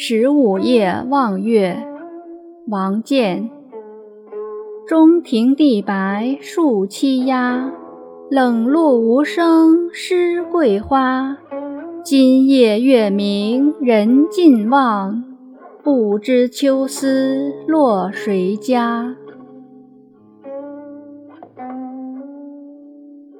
十五夜望月王建。中庭地白树栖鸦冷露无声湿桂花。今夜月明人尽望不知秋思落谁家。